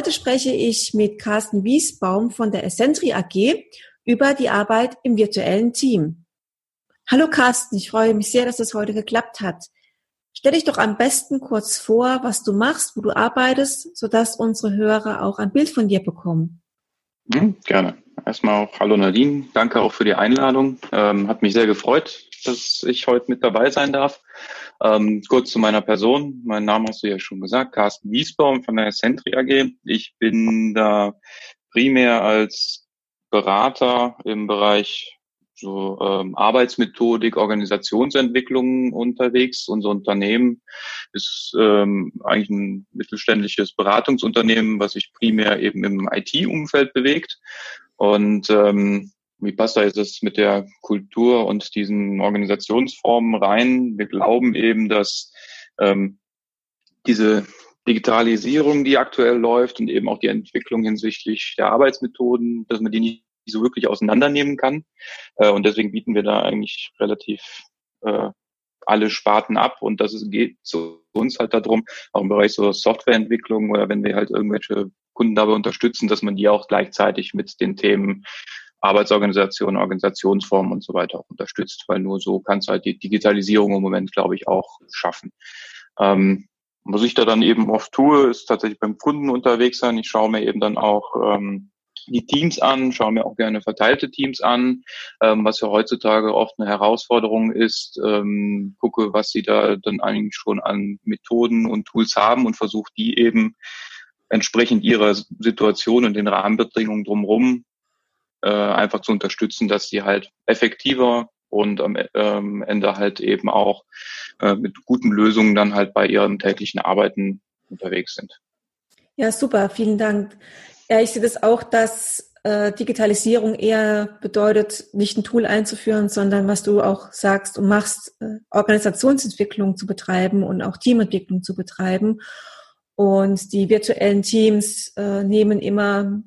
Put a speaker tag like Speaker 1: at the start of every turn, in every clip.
Speaker 1: Heute spreche ich mit Carsten Wiesbaum von der Essentri AG über die Arbeit im virtuellen Team. Hallo Carsten, ich freue mich sehr, dass es heute geklappt hat. Stell dich doch am besten kurz vor, was du machst, wo du arbeitest, sodass unsere Hörer auch ein Bild von dir bekommen.
Speaker 2: Mhm, gerne. Erstmal auch Hallo Nadine, danke auch für die Einladung. Ähm, hat mich sehr gefreut, dass ich heute mit dabei sein darf. Ähm, kurz zu meiner Person. Mein Name hast du ja schon gesagt, Carsten Wiesbaum von der Centri AG. Ich bin da primär als Berater im Bereich so ähm, Arbeitsmethodik, Organisationsentwicklung unterwegs. Unser Unternehmen ist ähm, eigentlich ein mittelständisches Beratungsunternehmen, was sich primär eben im IT-Umfeld bewegt. Und ähm, wie passt da jetzt das mit der Kultur und diesen Organisationsformen rein? Wir glauben eben, dass ähm, diese Digitalisierung, die aktuell läuft und eben auch die Entwicklung hinsichtlich der Arbeitsmethoden, dass man die nicht so wirklich auseinandernehmen kann. Äh, und deswegen bieten wir da eigentlich relativ äh, alle Sparten ab und das ist, geht zu uns halt darum, auch im Bereich so Softwareentwicklung oder wenn wir halt irgendwelche Kunden dabei unterstützen, dass man die auch gleichzeitig mit den Themen Arbeitsorganisation, Organisationsformen und so weiter auch unterstützt, weil nur so kannst du halt die Digitalisierung im Moment, glaube ich, auch schaffen. Ähm, was ich da dann eben oft tue, ist tatsächlich beim Kunden unterwegs sein. Ich schaue mir eben dann auch ähm, die Teams an, schaue mir auch gerne verteilte Teams an, ähm, was ja heutzutage oft eine Herausforderung ist, ähm, gucke, was sie da dann eigentlich schon an Methoden und Tools haben und versuche die eben entsprechend ihrer Situation und den Rahmenbedingungen drumherum äh, einfach zu unterstützen, dass sie halt effektiver und am ähm, Ende halt eben auch äh, mit guten Lösungen dann halt bei ihrem täglichen Arbeiten unterwegs sind.
Speaker 1: Ja, super, vielen Dank. Ja, ich sehe das auch, dass äh, Digitalisierung eher bedeutet, nicht ein Tool einzuführen, sondern was du auch sagst und machst, äh, Organisationsentwicklung zu betreiben und auch Teamentwicklung zu betreiben. Und die virtuellen Teams äh, nehmen immer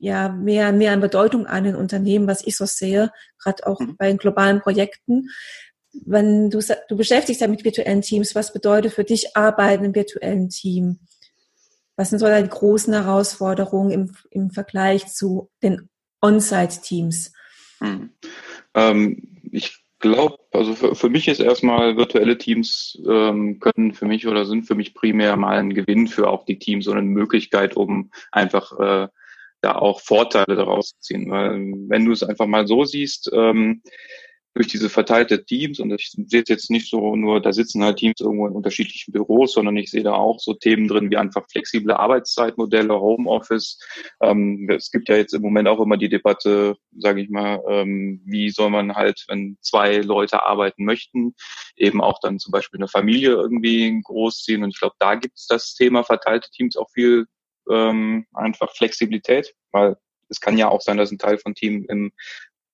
Speaker 1: ja mehr mehr an Bedeutung an in Unternehmen, was ich so sehe, gerade auch mhm. bei globalen Projekten. Wenn du du beschäftigst ja mit virtuellen Teams, was bedeutet für dich Arbeiten im virtuellen Team? Was sind so deine großen Herausforderungen im, im Vergleich zu den On-Site-Teams?
Speaker 2: Mhm. Ähm, ich glaube, also für, für mich ist erstmal virtuelle Teams ähm, können für mich oder sind für mich primär mal ein Gewinn für auch die Teams und eine Möglichkeit, um einfach äh, da auch Vorteile daraus ziehen. Weil wenn du es einfach mal so siehst, ähm, durch diese verteilte Teams, und ich sehe jetzt nicht so nur, da sitzen halt Teams irgendwo in unterschiedlichen Büros, sondern ich sehe da auch so Themen drin wie einfach flexible Arbeitszeitmodelle, Homeoffice. Ähm, es gibt ja jetzt im Moment auch immer die Debatte, sage ich mal, ähm, wie soll man halt, wenn zwei Leute arbeiten möchten, eben auch dann zum Beispiel eine Familie irgendwie großziehen. Und ich glaube, da gibt es das Thema verteilte Teams auch viel ähm, einfach Flexibilität, weil es kann ja auch sein, dass ein Teil von Team im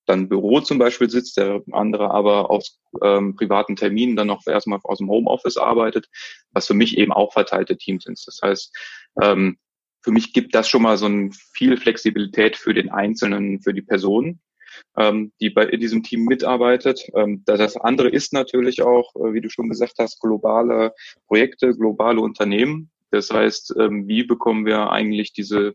Speaker 2: dann Büro zum Beispiel sitzt, der andere aber aus ähm, privaten Terminen dann noch erstmal aus dem Homeoffice arbeitet, was für mich eben auch verteilte Teams sind. Das heißt, ähm, für mich gibt das schon mal so ein viel Flexibilität für den Einzelnen, für die Person, ähm, die bei in diesem Team mitarbeitet. Ähm, das andere ist natürlich auch, äh, wie du schon gesagt hast, globale Projekte, globale Unternehmen. Das heißt, ähm, wie bekommen wir eigentlich diese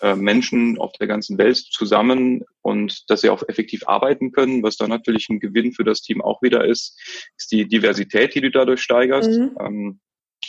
Speaker 2: äh, Menschen auf der ganzen Welt zusammen und dass sie auch effektiv arbeiten können. Was dann natürlich ein Gewinn für das Team auch wieder ist, ist die Diversität, die du dadurch steigerst. Mhm.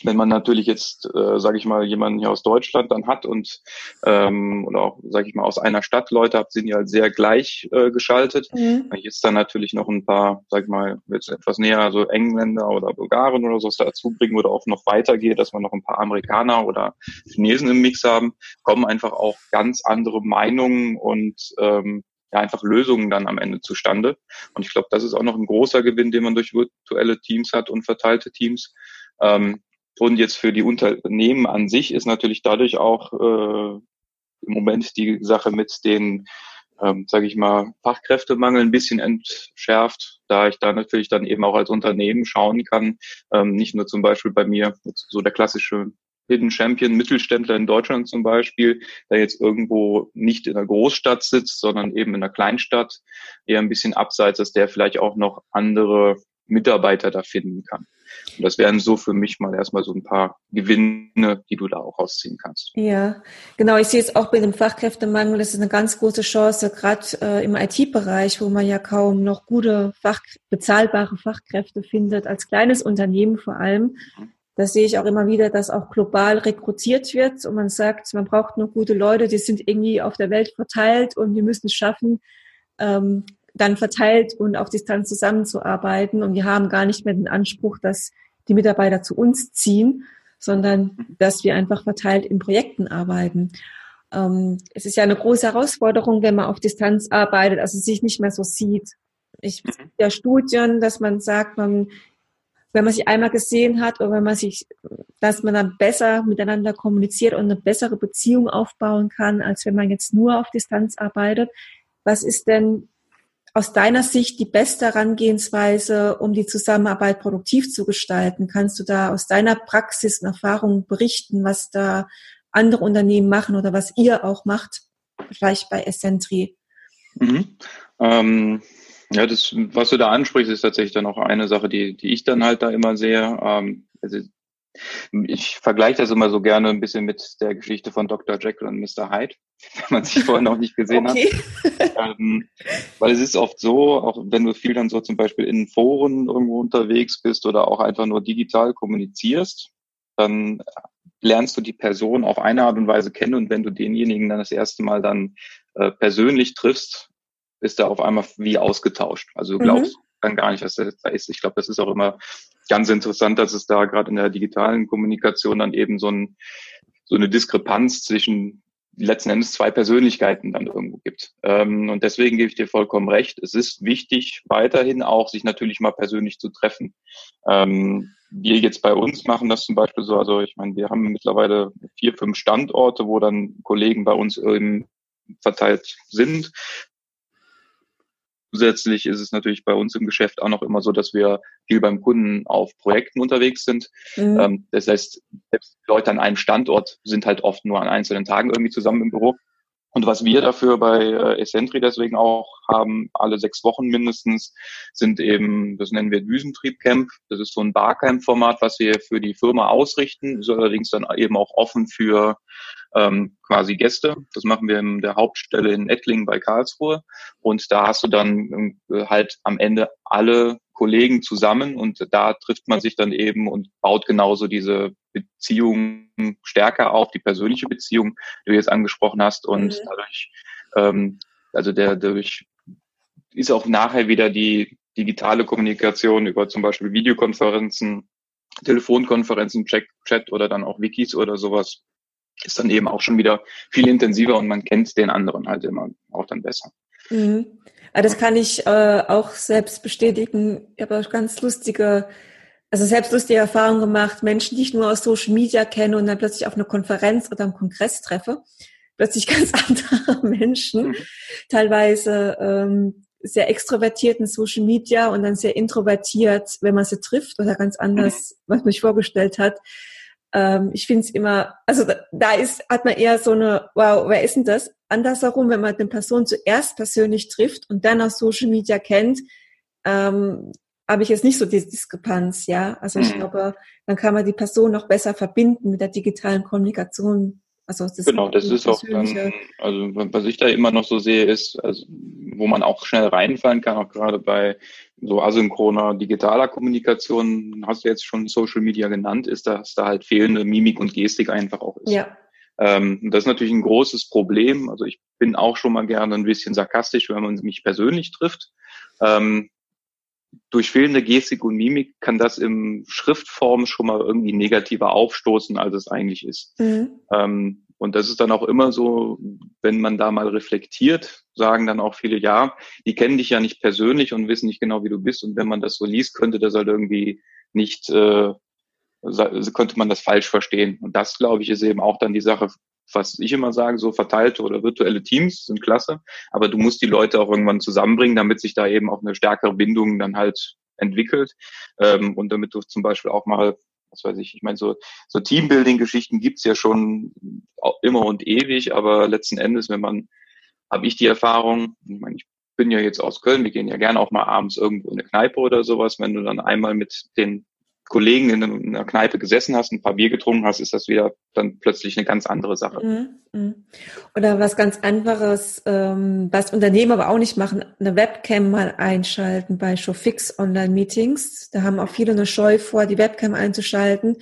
Speaker 2: Wenn man natürlich jetzt, äh, sage ich mal, jemanden hier aus Deutschland dann hat und ähm, oder auch, sage ich mal, aus einer Stadt Leute hat, sind die halt sehr gleich äh, geschaltet. Mhm. Jetzt dann natürlich noch ein paar, sag ich mal, jetzt etwas näher, also Engländer oder Bulgaren oder so dazu bringen oder auch noch weitergeht, dass man noch ein paar Amerikaner oder Chinesen im Mix haben, kommen einfach auch ganz andere Meinungen und ähm, ja, einfach Lösungen dann am Ende zustande. Und ich glaube, das ist auch noch ein großer Gewinn, den man durch virtuelle Teams hat und verteilte Teams. Ähm, und jetzt für die Unternehmen an sich ist natürlich dadurch auch äh, im Moment die Sache mit den, ähm, sage ich mal, Fachkräftemangel ein bisschen entschärft, da ich da natürlich dann eben auch als Unternehmen schauen kann, ähm, nicht nur zum Beispiel bei mir, so der klassische Hidden Champion Mittelständler in Deutschland zum Beispiel, der jetzt irgendwo nicht in einer Großstadt sitzt, sondern eben in einer Kleinstadt, eher ein bisschen abseits, dass der vielleicht auch noch andere Mitarbeiter da finden kann. Und das wären so für mich mal erstmal so ein paar Gewinne, die du da auch rausziehen kannst.
Speaker 1: Ja, genau. Ich sehe es auch bei dem Fachkräftemangel. Das ist eine ganz große Chance, gerade äh, im IT-Bereich, wo man ja kaum noch gute, Fach, bezahlbare Fachkräfte findet, als kleines Unternehmen vor allem. Da sehe ich auch immer wieder, dass auch global rekrutiert wird und man sagt, man braucht nur gute Leute, die sind irgendwie auf der Welt verteilt und wir müssen es schaffen, ähm, dann verteilt und auf Distanz zusammenzuarbeiten. Und wir haben gar nicht mehr den Anspruch, dass die Mitarbeiter zu uns ziehen, sondern dass wir einfach verteilt in Projekten arbeiten. Ähm, es ist ja eine große Herausforderung, wenn man auf Distanz arbeitet, also sich nicht mehr so sieht. Ich mhm. ja Studien, dass man sagt, man, wenn man sich einmal gesehen hat oder wenn man sich, dass man dann besser miteinander kommuniziert und eine bessere Beziehung aufbauen kann, als wenn man jetzt nur auf Distanz arbeitet. Was ist denn aus deiner Sicht die beste Herangehensweise, um die Zusammenarbeit produktiv zu gestalten? Kannst du da aus deiner Praxis und Erfahrung berichten, was da andere Unternehmen machen oder was ihr auch macht, vielleicht bei Essentri?
Speaker 2: Mhm. Ähm, ja, das, was du da ansprichst, ist tatsächlich dann auch eine Sache, die, die ich dann halt da immer sehe. Ähm, also ich vergleiche das immer so gerne ein bisschen mit der Geschichte von Dr. Jekyll und Mr. Hyde, wenn man sich vorher noch nicht gesehen okay. hat. Ähm, weil es ist oft so, auch wenn du viel dann so zum Beispiel in Foren irgendwo unterwegs bist oder auch einfach nur digital kommunizierst, dann lernst du die Person auf eine Art und Weise kennen und wenn du denjenigen dann das erste Mal dann äh, persönlich triffst, ist er auf einmal wie ausgetauscht. Also du glaubst mhm. dann gar nicht, was da ist. Ich glaube, das ist auch immer ganz interessant, dass es da gerade in der digitalen Kommunikation dann eben so, ein, so eine Diskrepanz zwischen letzten Endes zwei Persönlichkeiten dann irgendwo gibt. Ähm, und deswegen gebe ich dir vollkommen recht. Es ist wichtig, weiterhin auch sich natürlich mal persönlich zu treffen. Ähm, wir jetzt bei uns machen das zum Beispiel so, also ich meine, wir haben mittlerweile vier, fünf Standorte, wo dann Kollegen bei uns eben verteilt sind. Zusätzlich ist es natürlich bei uns im Geschäft auch noch immer so, dass wir viel beim Kunden auf Projekten unterwegs sind. Mhm. Ähm, das heißt, selbst Leute an einem Standort sind halt oft nur an einzelnen Tagen irgendwie zusammen im Büro. Und was wir dafür bei äh, Essentri deswegen auch haben, alle sechs Wochen mindestens, sind eben, das nennen wir Düsentriebcamp. Das ist so ein Barcamp-Format, was wir für die Firma ausrichten, ist allerdings dann eben auch offen für ähm, quasi Gäste. Das machen wir in der Hauptstelle in Ettlingen bei Karlsruhe. Und da hast du dann äh, halt am Ende alle Kollegen zusammen und da trifft man sich dann eben und baut genauso diese Beziehung stärker auf, die persönliche Beziehung, die du jetzt angesprochen hast. Und mhm. dadurch, ähm, also der, dadurch ist auch nachher wieder die digitale Kommunikation über zum Beispiel Videokonferenzen, Telefonkonferenzen, Chat, Chat oder dann auch Wikis oder sowas ist dann eben auch schon wieder viel intensiver und man kennt den anderen halt immer auch dann besser.
Speaker 1: Mhm. Das kann ich äh, auch selbst bestätigen. Ich habe auch ganz lustige, also selbst lustige Erfahrungen gemacht, Menschen, die ich nur aus Social Media kenne und dann plötzlich auf einer Konferenz oder einem Kongress treffe. Plötzlich ganz andere Menschen, mhm. teilweise ähm, sehr extrovertiert in Social Media und dann sehr introvertiert, wenn man sie trifft oder ganz anders, mhm. was man sich vorgestellt hat ähm, ich finde es immer, also da, da, ist, hat man eher so eine, wow, wer ist denn das? Andersherum, wenn man den Person zuerst persönlich trifft und dann auf Social Media kennt, ähm, habe ich jetzt nicht so diese Diskrepanz, ja. Also ich mhm. glaube, dann kann man die Person noch besser verbinden mit der digitalen Kommunikation.
Speaker 2: Also das genau, das ist auch dann, also was ich da immer noch so sehe, ist, also, wo man auch schnell reinfallen kann, auch gerade bei so asynchroner digitaler Kommunikation, hast du jetzt schon Social Media genannt, ist, dass da halt fehlende Mimik und Gestik einfach auch ist. Ja. Ähm, das ist natürlich ein großes Problem. Also ich bin auch schon mal gerne ein bisschen sarkastisch, wenn man mich persönlich trifft. Ähm, durch fehlende Gestik und Mimik kann das im Schriftform schon mal irgendwie negativer aufstoßen, als es eigentlich ist. Mhm. Ähm, und das ist dann auch immer so, wenn man da mal reflektiert, sagen dann auch viele, ja, die kennen dich ja nicht persönlich und wissen nicht genau, wie du bist. Und wenn man das so liest, könnte das halt irgendwie nicht, äh, könnte man das falsch verstehen. Und das, glaube ich, ist eben auch dann die Sache, was ich immer sage, so verteilte oder virtuelle Teams sind klasse, aber du musst die Leute auch irgendwann zusammenbringen, damit sich da eben auch eine stärkere Bindung dann halt entwickelt. Ähm, und damit du zum Beispiel auch mal was weiß ich, ich meine, so, so Teambuilding-Geschichten gibt's ja schon immer und ewig, aber letzten Endes, wenn man, habe ich die Erfahrung, ich meine, ich bin ja jetzt aus Köln, wir gehen ja gerne auch mal abends irgendwo in eine Kneipe oder sowas, wenn du dann einmal mit den Kollegen in einer Kneipe gesessen hast, ein paar Bier getrunken hast, ist das wieder dann plötzlich eine ganz andere Sache. Mhm,
Speaker 1: mhm. Oder was ganz anderes, ähm, was Unternehmen aber auch nicht machen, eine Webcam mal einschalten bei Showfix Online-Meetings. Da haben auch viele eine Scheu vor, die Webcam einzuschalten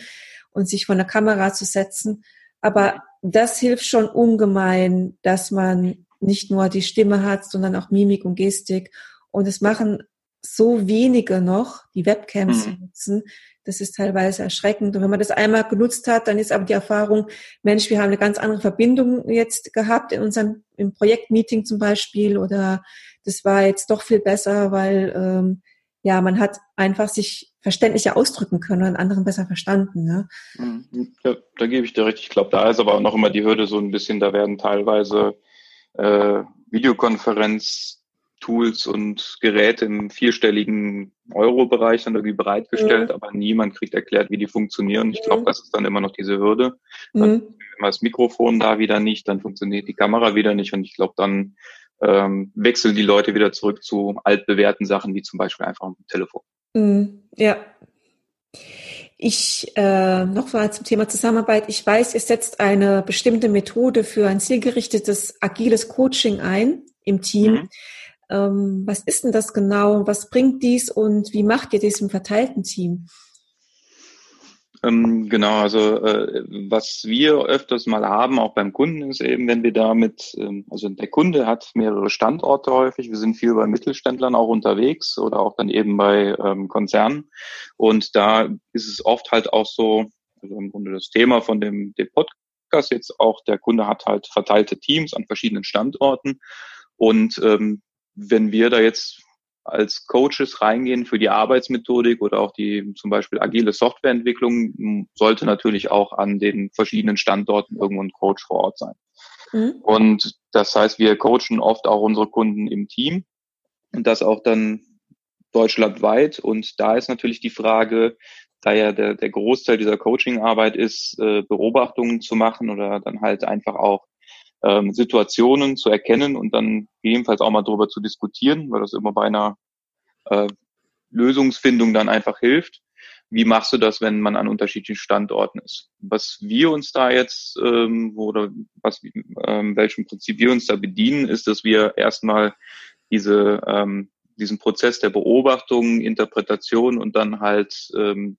Speaker 1: und sich vor eine Kamera zu setzen. Aber das hilft schon ungemein, dass man nicht nur die Stimme hat, sondern auch Mimik und Gestik. Und es machen so wenige noch, die Webcams mhm. nutzen. Das ist teilweise erschreckend. Und wenn man das einmal genutzt hat, dann ist aber die Erfahrung, Mensch, wir haben eine ganz andere Verbindung jetzt gehabt in unserem im Projektmeeting zum Beispiel oder das war jetzt doch viel besser, weil ähm, ja, man hat einfach sich verständlicher ausdrücken können und anderen besser verstanden. Ne?
Speaker 2: Mhm. Ja, da gebe ich dir recht. Ich glaube, da ist aber auch noch immer die Hürde so ein bisschen, da werden teilweise äh, Videokonferenz Tools und Geräte im vierstelligen Euro-Bereich dann irgendwie bereitgestellt, mhm. aber niemand kriegt erklärt, wie die funktionieren. Ich glaube, mhm. das ist dann immer noch diese Hürde. Dann mhm. immer das Mikrofon da wieder nicht, dann funktioniert die Kamera wieder nicht und ich glaube, dann ähm, wechseln die Leute wieder zurück zu altbewährten Sachen, wie zum Beispiel einfach ein Telefon.
Speaker 1: Mhm. Ja. Ich äh, noch mal zum Thema Zusammenarbeit. Ich weiß, ihr setzt eine bestimmte Methode für ein zielgerichtetes agiles Coaching ein im Team. Ähm, was ist denn das genau? Was bringt dies und wie macht ihr dies im verteilten Team?
Speaker 2: Ähm, genau, also äh, was wir öfters mal haben, auch beim Kunden, ist eben, wenn wir damit, ähm, also der Kunde hat mehrere Standorte häufig, wir sind viel bei Mittelständlern auch unterwegs oder auch dann eben bei ähm, Konzernen. Und da ist es oft halt auch so, also im Grunde das Thema von dem, dem Podcast jetzt auch, der Kunde hat halt verteilte Teams an verschiedenen Standorten und ähm, wenn wir da jetzt als Coaches reingehen für die Arbeitsmethodik oder auch die zum Beispiel agile Softwareentwicklung, sollte natürlich auch an den verschiedenen Standorten irgendwo ein Coach vor Ort sein. Mhm. Und das heißt, wir coachen oft auch unsere Kunden im Team und das auch dann deutschlandweit. Und da ist natürlich die Frage, da ja der, der Großteil dieser Coachingarbeit ist, äh, Beobachtungen zu machen oder dann halt einfach auch ähm, Situationen zu erkennen und dann gegebenenfalls auch mal darüber zu diskutieren, weil das immer bei einer äh, Lösungsfindung dann einfach hilft. Wie machst du das, wenn man an unterschiedlichen Standorten ist? Was wir uns da jetzt ähm, oder was ähm, welchem Prinzip wir uns da bedienen, ist, dass wir erstmal diese ähm, diesen Prozess der Beobachtung, Interpretation und dann halt ähm,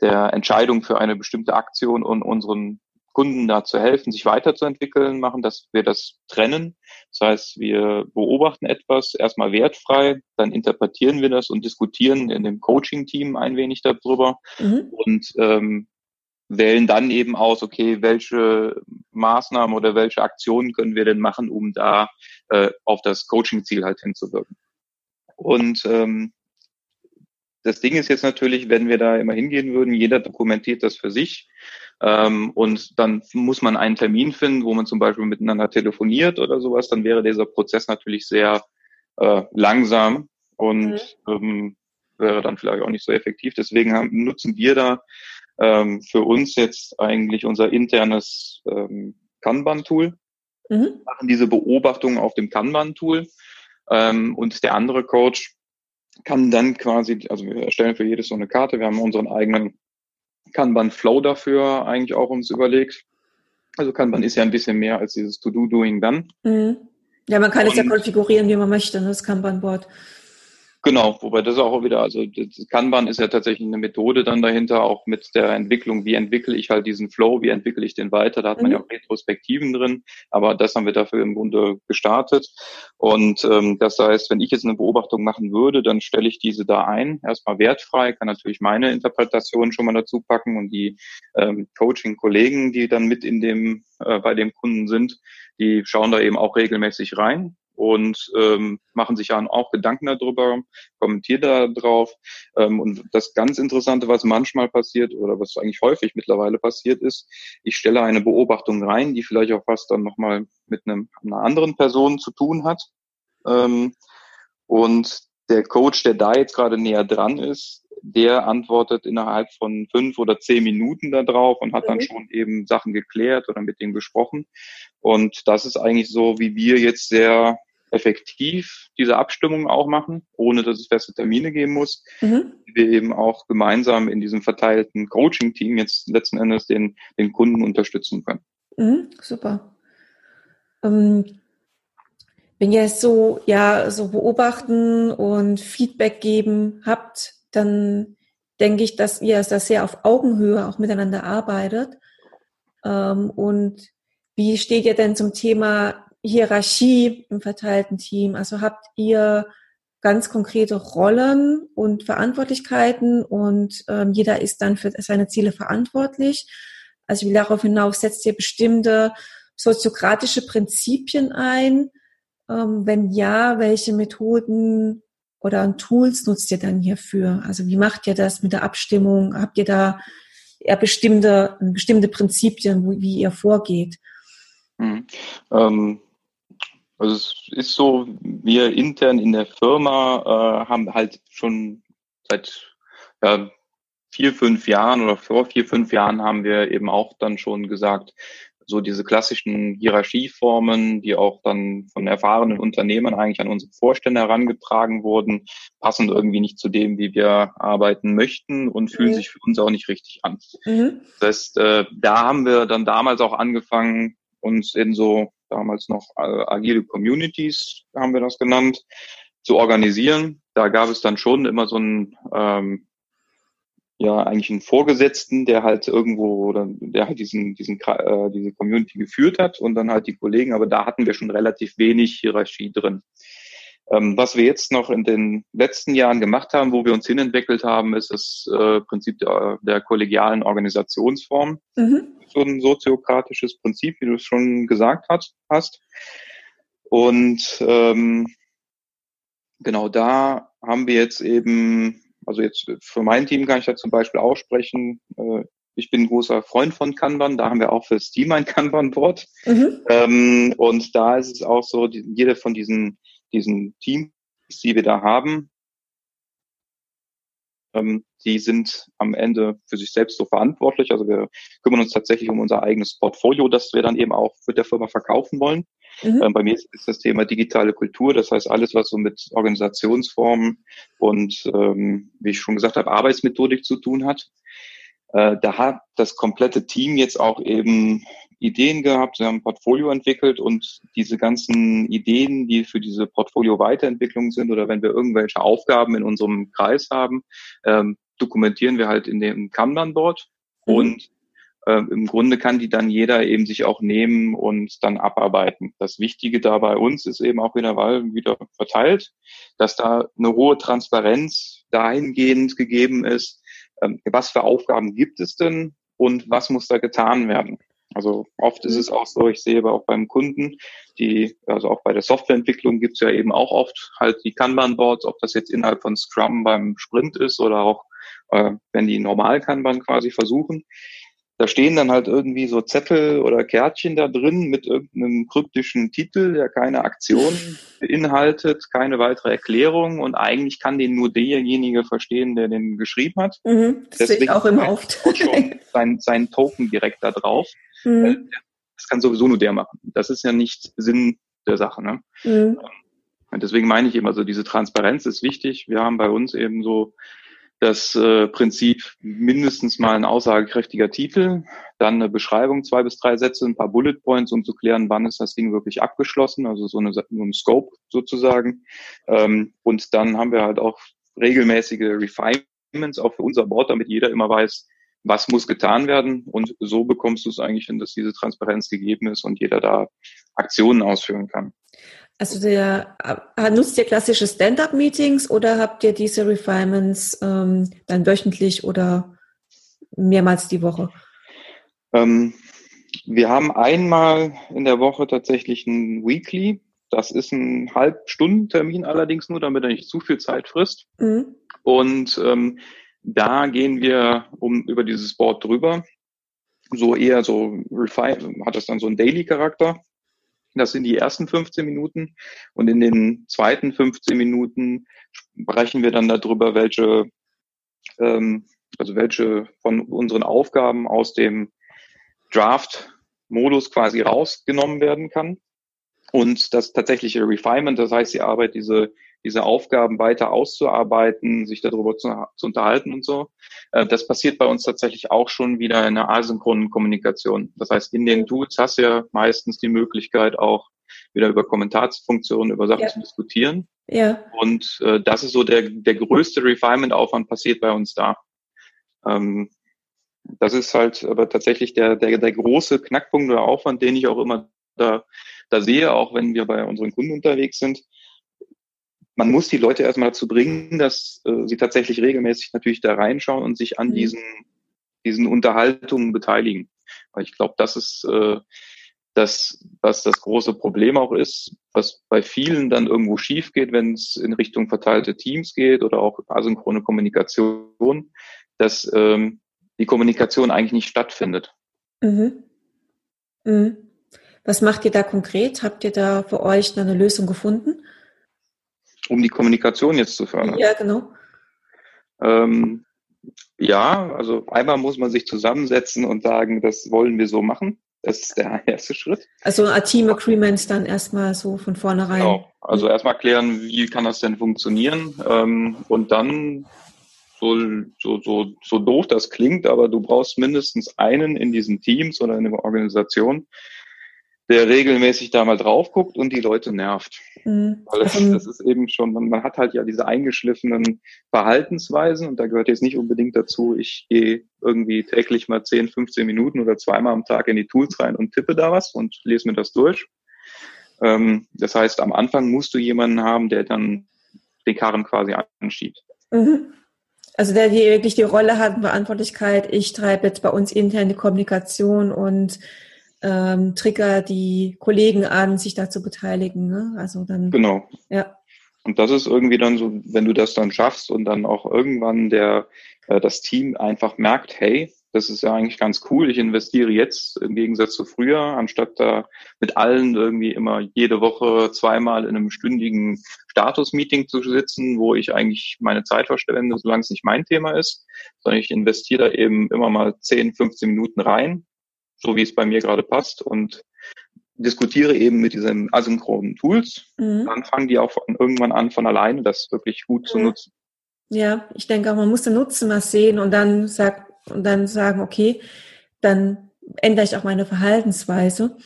Speaker 2: der Entscheidung für eine bestimmte Aktion und unseren Kunden da zu helfen, sich weiterzuentwickeln, machen, dass wir das trennen. Das heißt, wir beobachten etwas erstmal wertfrei, dann interpretieren wir das und diskutieren in dem Coaching-Team ein wenig darüber mhm. und ähm, wählen dann eben aus, okay, welche Maßnahmen oder welche Aktionen können wir denn machen, um da äh, auf das Coaching-Ziel halt hinzuwirken. Und ähm, das Ding ist jetzt natürlich, wenn wir da immer hingehen würden, jeder dokumentiert das für sich. Ähm, und dann muss man einen Termin finden, wo man zum Beispiel miteinander telefoniert oder sowas. Dann wäre dieser Prozess natürlich sehr äh, langsam und mhm. ähm, wäre dann vielleicht auch nicht so effektiv. Deswegen haben, nutzen wir da ähm, für uns jetzt eigentlich unser internes ähm, Kanban-Tool, mhm. machen diese Beobachtungen auf dem Kanban-Tool. Ähm, und der andere Coach kann dann quasi, also wir erstellen für jedes so eine Karte, wir haben unseren eigenen Kanban Flow dafür eigentlich auch uns überlegt. Also Kanban ist ja ein bisschen mehr als dieses To-Do, Doing, Dann.
Speaker 1: Mhm. Ja, man kann Und, es ja konfigurieren, wie man möchte, ne, das Kanban-Board.
Speaker 2: Genau, wobei das auch wieder, also das Kanban ist ja tatsächlich eine Methode dann dahinter, auch mit der Entwicklung, wie entwickle ich halt diesen Flow, wie entwickle ich den weiter, da hat man mhm. ja auch Retrospektiven drin, aber das haben wir dafür im Grunde gestartet. Und ähm, das heißt, wenn ich jetzt eine Beobachtung machen würde, dann stelle ich diese da ein, erstmal wertfrei, kann natürlich meine Interpretation schon mal dazu packen und die ähm, Coaching-Kollegen, die dann mit in dem, äh, bei dem Kunden sind, die schauen da eben auch regelmäßig rein und ähm, machen sich ja auch Gedanken darüber, kommentieren da drauf. Ähm, und das ganz Interessante, was manchmal passiert oder was eigentlich häufig mittlerweile passiert ist, ich stelle eine Beobachtung rein, die vielleicht auch fast dann nochmal mit einem, einer anderen Person zu tun hat. Ähm, und der Coach, der da jetzt gerade näher dran ist, der antwortet innerhalb von fünf oder zehn Minuten darauf und hat dann mhm. schon eben Sachen geklärt oder mit dem gesprochen. Und das ist eigentlich so, wie wir jetzt sehr effektiv diese Abstimmung auch machen, ohne dass es feste Termine geben muss. Mhm. Wir eben auch gemeinsam in diesem verteilten Coaching-Team jetzt letzten Endes den, den Kunden unterstützen können.
Speaker 1: Mhm, super. Ähm, wenn ihr es so, ja, so beobachten und Feedback geben habt, dann denke ich, dass ihr das sehr auf Augenhöhe auch miteinander arbeitet. Ähm, und wie steht ihr denn zum Thema Hierarchie im verteilten Team? Also habt ihr ganz konkrete Rollen und Verantwortlichkeiten und ähm, jeder ist dann für seine Ziele verantwortlich. Also wie darauf hinaus setzt ihr bestimmte soziokratische Prinzipien ein? Ähm, wenn ja, welche Methoden oder Tools nutzt ihr dann hierfür? Also wie macht ihr das mit der Abstimmung? Habt ihr da eher bestimmte, bestimmte Prinzipien, wie ihr vorgeht?
Speaker 2: Mhm. Ähm, also es ist so, wir intern in der Firma äh, haben halt schon seit ja, vier, fünf Jahren oder vor vier, fünf Jahren haben wir eben auch dann schon gesagt, so diese klassischen Hierarchieformen, die auch dann von erfahrenen Unternehmern eigentlich an unsere Vorstände herangetragen wurden, passen irgendwie nicht zu dem, wie wir arbeiten möchten und fühlen mhm. sich für uns auch nicht richtig an. Mhm. Das heißt, äh, da haben wir dann damals auch angefangen, uns in so damals noch äh, agile Communities, haben wir das genannt, zu organisieren. Da gab es dann schon immer so ein ähm, ja eigentlich einen Vorgesetzten, der halt irgendwo oder der halt diesen diesen äh, diese Community geführt hat und dann halt die Kollegen, aber da hatten wir schon relativ wenig Hierarchie drin. Ähm, was wir jetzt noch in den letzten Jahren gemacht haben, wo wir uns hinentwickelt haben, ist das äh, Prinzip der, der kollegialen Organisationsform. Mhm. So ein soziokratisches Prinzip, wie du es schon gesagt hast. hast. Und ähm, genau da haben wir jetzt eben also jetzt für mein Team kann ich da zum Beispiel aussprechen. Äh, ich bin ein großer Freund von Kanban. Da haben wir auch fürs Team ein Kanban-Board. Mhm. Ähm, und da ist es auch so, die, jede von diesen, diesen Teams, die wir da haben, ähm, die sind am Ende für sich selbst so verantwortlich. Also wir kümmern uns tatsächlich um unser eigenes Portfolio, das wir dann eben auch für der Firma verkaufen wollen. Mhm. Ähm, bei mir ist, ist, das Thema digitale Kultur, das heißt alles, was so mit Organisationsformen und, ähm, wie ich schon gesagt habe, Arbeitsmethodik zu tun hat. Äh, da hat das komplette Team jetzt auch eben Ideen gehabt, sie haben ein Portfolio entwickelt und diese ganzen Ideen, die für diese Portfolio-Weiterentwicklung sind oder wenn wir irgendwelche Aufgaben in unserem Kreis haben, ähm, dokumentieren wir halt in dem Kanban-Board mhm. und äh, im Grunde kann die dann jeder eben sich auch nehmen und dann abarbeiten. Das Wichtige da bei uns ist eben auch wieder, weil wieder verteilt, dass da eine hohe Transparenz dahingehend gegeben ist, ähm, was für Aufgaben gibt es denn und was muss da getan werden. Also oft ist es auch so, ich sehe aber auch beim Kunden, die, also auch bei der Softwareentwicklung gibt es ja eben auch oft halt die Kanban-Boards, ob das jetzt innerhalb von Scrum beim Sprint ist oder auch äh, wenn die normal Kanban quasi versuchen. Da stehen dann halt irgendwie so Zettel oder Kärtchen da drin mit irgendeinem kryptischen Titel, der keine Aktion beinhaltet, keine weitere Erklärung und eigentlich kann den nur derjenige verstehen, der den geschrieben hat.
Speaker 1: Mhm, das Deswegen sehe ich auch immer oft.
Speaker 2: schon sein, sein Token direkt da drauf. Mhm. Das kann sowieso nur der machen. Das ist ja nicht Sinn der Sache. Ne? Mhm. Und deswegen meine ich immer so, diese Transparenz ist wichtig. Wir haben bei uns eben so das äh, Prinzip mindestens mal ein aussagekräftiger Titel, dann eine Beschreibung, zwei bis drei Sätze, ein paar Bullet Points, um zu klären, wann ist das Ding wirklich abgeschlossen, also so eine, so ein Scope sozusagen. Ähm, und dann haben wir halt auch regelmäßige Refinements auch für unser Board, damit jeder immer weiß, was muss getan werden. Und so bekommst du es eigentlich hin, dass diese Transparenz gegeben ist und jeder da Aktionen ausführen kann.
Speaker 1: Also der, äh, nutzt ihr klassische Stand-up-Meetings oder habt ihr diese Refinements ähm, dann wöchentlich oder mehrmals die Woche?
Speaker 2: Ähm, wir haben einmal in der Woche tatsächlich ein Weekly. Das ist ein Halbstundentermin allerdings nur, damit er nicht zu viel Zeit frisst. Mhm. Und ähm, da gehen wir um über dieses Board drüber. So eher so refine, hat das dann so einen Daily-Charakter. Das sind die ersten 15 Minuten. Und in den zweiten 15 Minuten sprechen wir dann darüber, welche, ähm, also welche von unseren Aufgaben aus dem Draft-Modus quasi rausgenommen werden kann. Und das tatsächliche Refinement, das heißt die Arbeit, diese, diese Aufgaben weiter auszuarbeiten, sich darüber zu, zu unterhalten und so, äh, das passiert bei uns tatsächlich auch schon wieder in der asynchronen Kommunikation. Das heißt, in den Tools hast du ja meistens die Möglichkeit auch wieder über Kommentarsfunktionen, über Sachen ja. zu diskutieren. Ja. Und äh, das ist so der, der größte Refinement-Aufwand passiert bei uns da. Ähm, das ist halt aber tatsächlich der, der, der große Knackpunkt oder Aufwand, den ich auch immer da, da sehe, auch wenn wir bei unseren Kunden unterwegs sind. Man muss die Leute erstmal dazu bringen, dass äh, sie tatsächlich regelmäßig natürlich da reinschauen und sich an mhm. diesen, diesen Unterhaltungen beteiligen. Weil ich glaube, das ist äh, das, was das große Problem auch ist, was bei vielen dann irgendwo schief geht, wenn es in Richtung verteilte Teams geht oder auch asynchrone Kommunikation, dass ähm, die Kommunikation eigentlich nicht stattfindet. Mhm.
Speaker 1: Mhm. Was macht ihr da konkret? Habt ihr da für euch eine Lösung gefunden?
Speaker 2: Um die Kommunikation jetzt zu fördern.
Speaker 1: Ja, genau.
Speaker 2: Ähm, ja, also einmal muss man sich zusammensetzen und sagen, das wollen wir so machen. Das ist der erste Schritt.
Speaker 1: Also ein Team Agreements dann erstmal so von vornherein. Genau.
Speaker 2: Also erstmal klären, wie kann das denn funktionieren? Ähm, und dann so, so, so, so doof das klingt, aber du brauchst mindestens einen in diesen Teams oder in der Organisation, der regelmäßig da mal drauf guckt und die Leute nervt. Mhm. Weil das, das, ist eben schon, man, man, hat halt ja diese eingeschliffenen Verhaltensweisen und da gehört jetzt nicht unbedingt dazu, ich gehe irgendwie täglich mal 10, 15 Minuten oder zweimal am Tag in die Tools rein und tippe da was und lese mir das durch. Ähm, das heißt, am Anfang musst du jemanden haben, der dann den Karren quasi anschiebt. Mhm.
Speaker 1: Also der die wirklich die Rolle hat, Verantwortlichkeit, ich treibe jetzt bei uns intern die Kommunikation und ähm, trigger die Kollegen an, sich da zu beteiligen. Ne? Also dann.
Speaker 2: Genau. Ja. Und das ist irgendwie dann so, wenn du das dann schaffst und dann auch irgendwann der äh, das Team einfach merkt, hey, das ist ja eigentlich ganz cool. Ich investiere jetzt im Gegensatz zu früher, anstatt da mit allen irgendwie immer jede Woche zweimal in einem stündigen Status-Meeting zu sitzen, wo ich eigentlich meine Zeit verschwende, solange es nicht mein Thema ist, sondern ich investiere da eben immer mal 10, 15 Minuten rein, so wie es bei mir gerade passt und diskutiere eben mit diesen asynchronen Tools. Mhm. Dann fangen die auch von, irgendwann an, von alleine das wirklich gut zu nutzen.
Speaker 1: Ja, ich denke auch, man muss den Nutzen mal sehen und dann sagt, und dann sagen, okay, dann ändere ich auch meine Verhaltensweise.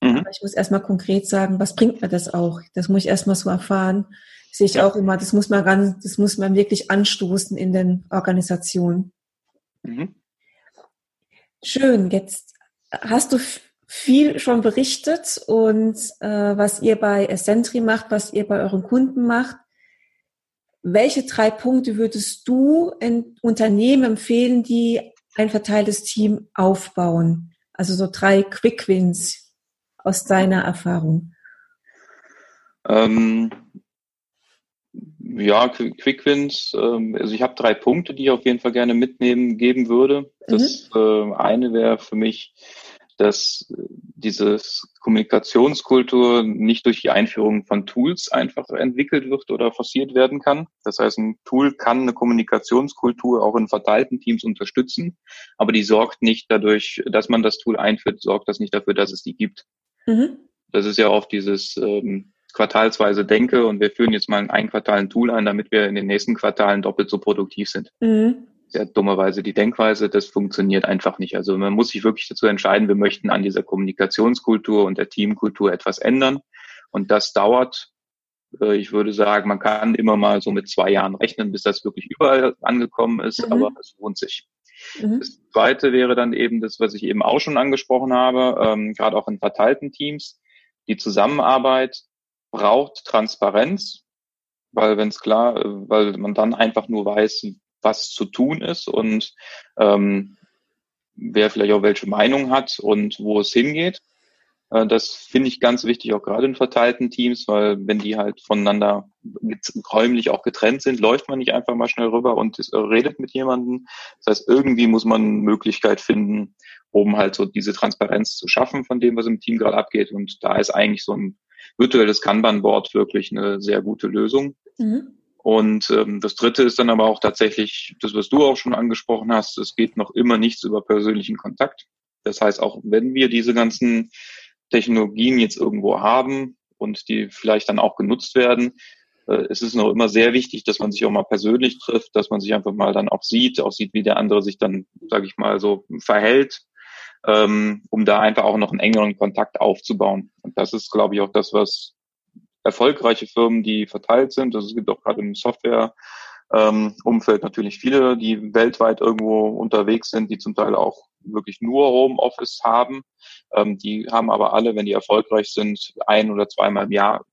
Speaker 1: Mhm. Aber ich muss erstmal konkret sagen, was bringt mir das auch? Das muss ich erstmal so erfahren. Das sehe ich ja. auch immer, das muss man ganz, das muss man wirklich anstoßen in den Organisationen. Mhm. Schön, jetzt hast du viel schon berichtet und äh, was ihr bei Essentri macht, was ihr bei euren Kunden macht. Welche drei Punkte würdest du in Unternehmen empfehlen, die ein verteiltes Team aufbauen? Also so drei Quick Wins aus deiner Erfahrung.
Speaker 2: Ähm, ja, Quick Wins. Ähm, also ich habe drei Punkte, die ich auf jeden Fall gerne mitnehmen geben würde. Das mhm. äh, eine wäre für mich dass diese Kommunikationskultur nicht durch die Einführung von Tools einfach entwickelt wird oder forciert werden kann. Das heißt, ein Tool kann eine Kommunikationskultur auch in verteilten Teams unterstützen, aber die sorgt nicht dadurch, dass man das Tool einführt, sorgt das nicht dafür, dass es die gibt. Mhm. Das ist ja oft dieses ähm, quartalsweise Denke und wir führen jetzt mal in ein Quartal ein Tool ein, damit wir in den nächsten Quartalen doppelt so produktiv sind. Mhm sehr dummerweise die Denkweise, das funktioniert einfach nicht. Also man muss sich wirklich dazu entscheiden, wir möchten an dieser Kommunikationskultur und der Teamkultur etwas ändern. Und das dauert, äh, ich würde sagen, man kann immer mal so mit zwei Jahren rechnen, bis das wirklich überall angekommen ist, mhm. aber es lohnt sich. Mhm. Das Zweite wäre dann eben das, was ich eben auch schon angesprochen habe, ähm, gerade auch in verteilten Teams. Die Zusammenarbeit braucht Transparenz, weil wenn es klar, äh, weil man dann einfach nur weiß, was zu tun ist und ähm, wer vielleicht auch welche Meinung hat und wo es hingeht. Äh, das finde ich ganz wichtig, auch gerade in verteilten Teams, weil wenn die halt voneinander räumlich auch getrennt sind, läuft man nicht einfach mal schnell rüber und äh, redet mit jemandem. Das heißt, irgendwie muss man eine Möglichkeit finden, um halt so diese Transparenz zu schaffen von dem, was im Team gerade abgeht. Und da ist eigentlich so ein virtuelles Kanban-Board wirklich eine sehr gute Lösung. Mhm. Und ähm, das Dritte ist dann aber auch tatsächlich das, was du auch schon angesprochen hast. Es geht noch immer nichts über persönlichen Kontakt. Das heißt, auch wenn wir diese ganzen Technologien jetzt irgendwo haben und die vielleicht dann auch genutzt werden, äh, es ist noch immer sehr wichtig, dass man sich auch mal persönlich trifft, dass man sich einfach mal dann auch sieht, auch sieht, wie der andere sich dann, sage ich mal, so verhält, ähm, um da einfach auch noch einen engeren Kontakt aufzubauen. Und das ist, glaube ich, auch das, was erfolgreiche Firmen, die verteilt sind. Also es gibt auch gerade im Software ähm, Umfeld natürlich viele, die weltweit irgendwo unterwegs sind, die zum Teil auch wirklich nur Homeoffice haben. Ähm, die haben aber alle, wenn die erfolgreich sind, ein oder zweimal im Jahr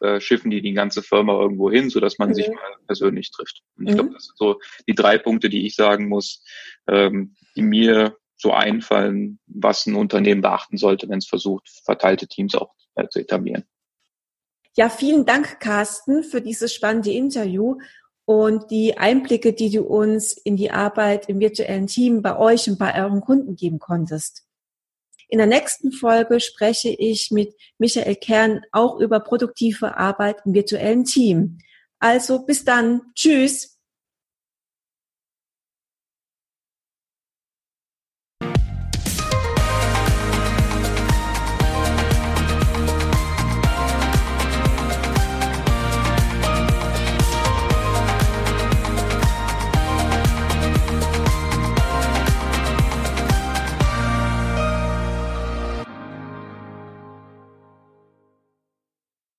Speaker 2: äh, schiffen die die ganze Firma irgendwo hin, so dass man mhm. sich mal persönlich trifft. Und ich mhm. glaube, das sind so die drei Punkte, die ich sagen muss, ähm, die mir so einfallen, was ein Unternehmen beachten sollte, wenn es versucht, verteilte Teams auch äh, zu etablieren.
Speaker 1: Ja, vielen Dank, Carsten, für dieses spannende Interview und die Einblicke, die du uns in die Arbeit im virtuellen Team bei euch und bei euren Kunden geben konntest. In der nächsten Folge spreche ich mit Michael Kern auch über produktive Arbeit im virtuellen Team. Also bis dann. Tschüss.